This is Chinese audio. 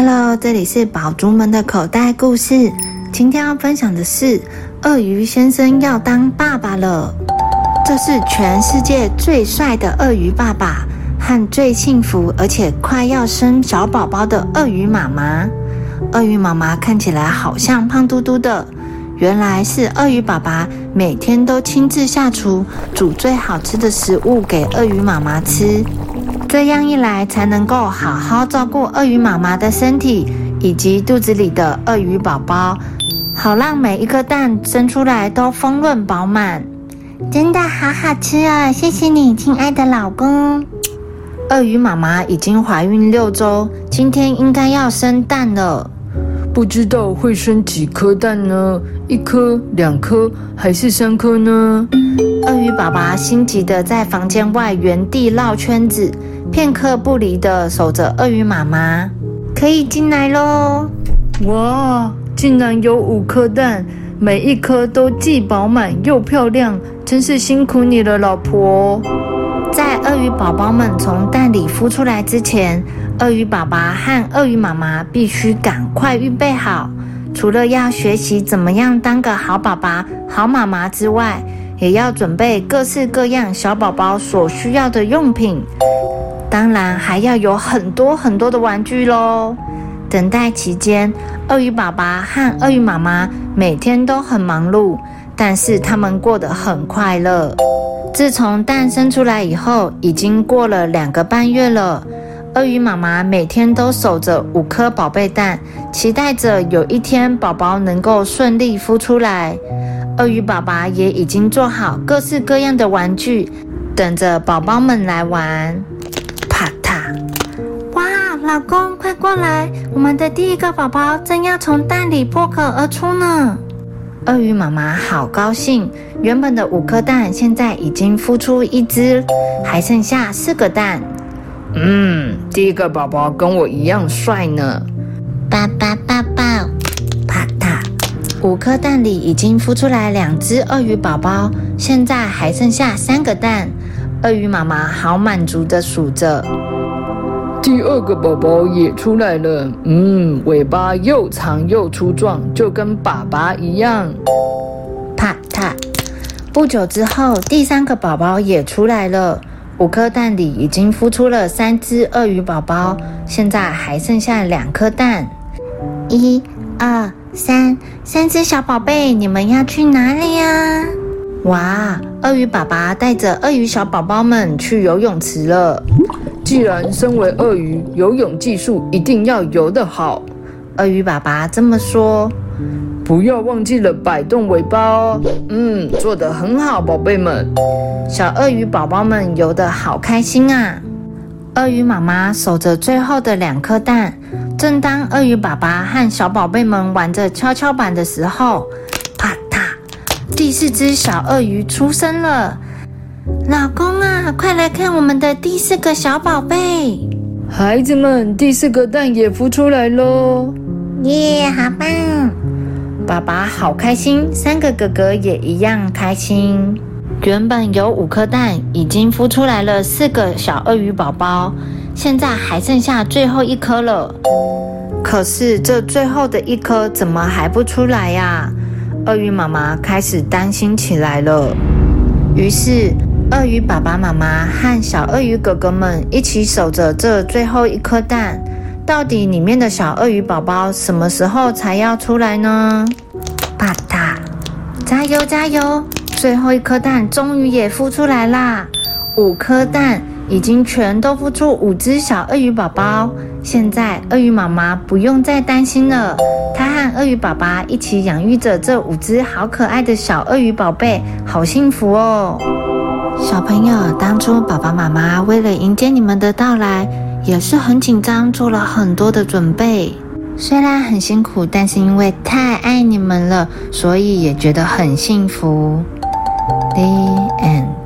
Hello，这里是宝珠们的口袋故事。今天要分享的是，鳄鱼先生要当爸爸了。这是全世界最帅的鳄鱼爸爸和最幸福而且快要生小宝宝的鳄鱼妈妈。鳄鱼妈妈看起来好像胖嘟嘟的，原来是鳄鱼爸爸每天都亲自下厨煮最好吃的食物给鳄鱼妈妈吃。这样一来，才能够好好照顾鳄鱼妈妈的身体以及肚子里的鳄鱼宝宝，好让每一颗蛋生出来都丰润饱满。真的好好吃哦！谢谢你，亲爱的老公。鳄鱼妈妈已经怀孕六周，今天应该要生蛋了。不知道会生几颗蛋呢？一颗、两颗还是三颗呢？鳄鱼爸爸心急的在房间外原地绕圈子。片刻不离的守着鳄鱼妈妈，可以进来喽！哇，竟然有五颗蛋，每一颗都既饱满又漂亮，真是辛苦你了，老婆。在鳄鱼宝宝们从蛋里孵出来之前，鳄鱼爸爸和鳄鱼妈妈必须赶快预备好，除了要学习怎么样当个好爸爸、好妈妈之外，也要准备各式各样小宝宝所需要的用品。当然还要有很多很多的玩具喽。等待期间，鳄鱼爸爸和鳄鱼妈妈每天都很忙碌，但是他们过得很快乐。自从蛋生出来以后，已经过了两个半月了。鳄鱼妈妈每天都守着五颗宝贝蛋，期待着有一天宝宝能够顺利孵出来。鳄鱼爸爸也已经做好各式各样的玩具，等着宝宝们来玩。老公，快过来！我们的第一个宝宝正要从蛋里破壳而出呢。鳄鱼妈妈好高兴，原本的五颗蛋现在已经孵出一只，还剩下四个蛋。嗯，第一个宝宝跟我一样帅呢。爸爸抱抱，啪嗒！五颗蛋里已经孵出来两只鳄鱼宝宝，现在还剩下三个蛋。鳄鱼妈妈好满足的数着。第二个宝宝也出来了，嗯，尾巴又长又粗壮，就跟爸爸一样。啪嗒！不久之后，第三个宝宝也出来了。五颗蛋里已经孵出了三只鳄鱼宝宝，现在还剩下两颗蛋。一、二、三，三只小宝贝，你们要去哪里呀？哇！鳄鱼爸爸带着鳄鱼小宝宝们去游泳池了。既然身为鳄鱼，游泳技术一定要游得好。鳄鱼爸爸这么说，不要忘记了摆动尾巴哦。嗯，做得很好，宝贝们。小鳄鱼宝宝们游得好开心啊！鳄鱼妈妈守着最后的两颗蛋。正当鳄鱼爸爸和小宝贝们玩着跷跷板的时候，啪嗒，第四只小鳄鱼出生了。老公啊，快来看我们的第四个小宝贝！孩子们，第四个蛋也孵出来喽！耶，好棒！爸爸好开心，三个哥哥也一样开心。原本有五颗蛋，已经孵出来了四个小鳄鱼宝宝，现在还剩下最后一颗了。可是这最后的一颗怎么还不出来呀？鳄鱼妈妈开始担心起来了。于是。鳄鱼爸爸妈妈和小鳄鱼哥哥们一起守着这最后一颗蛋，到底里面的小鳄鱼宝宝什么时候才要出来呢？啪嗒，加油加油！最后一颗蛋终于也孵出来啦！五颗蛋已经全都孵出五只小鳄鱼宝宝，现在鳄鱼妈妈不用再担心了，她和鳄鱼爸爸一起养育着这五只好可爱的小鳄鱼宝贝，好幸福哦！小朋友，当初爸爸妈妈为了迎接你们的到来，也是很紧张，做了很多的准备。虽然很辛苦，但是因为太爱你们了，所以也觉得很幸福。The end.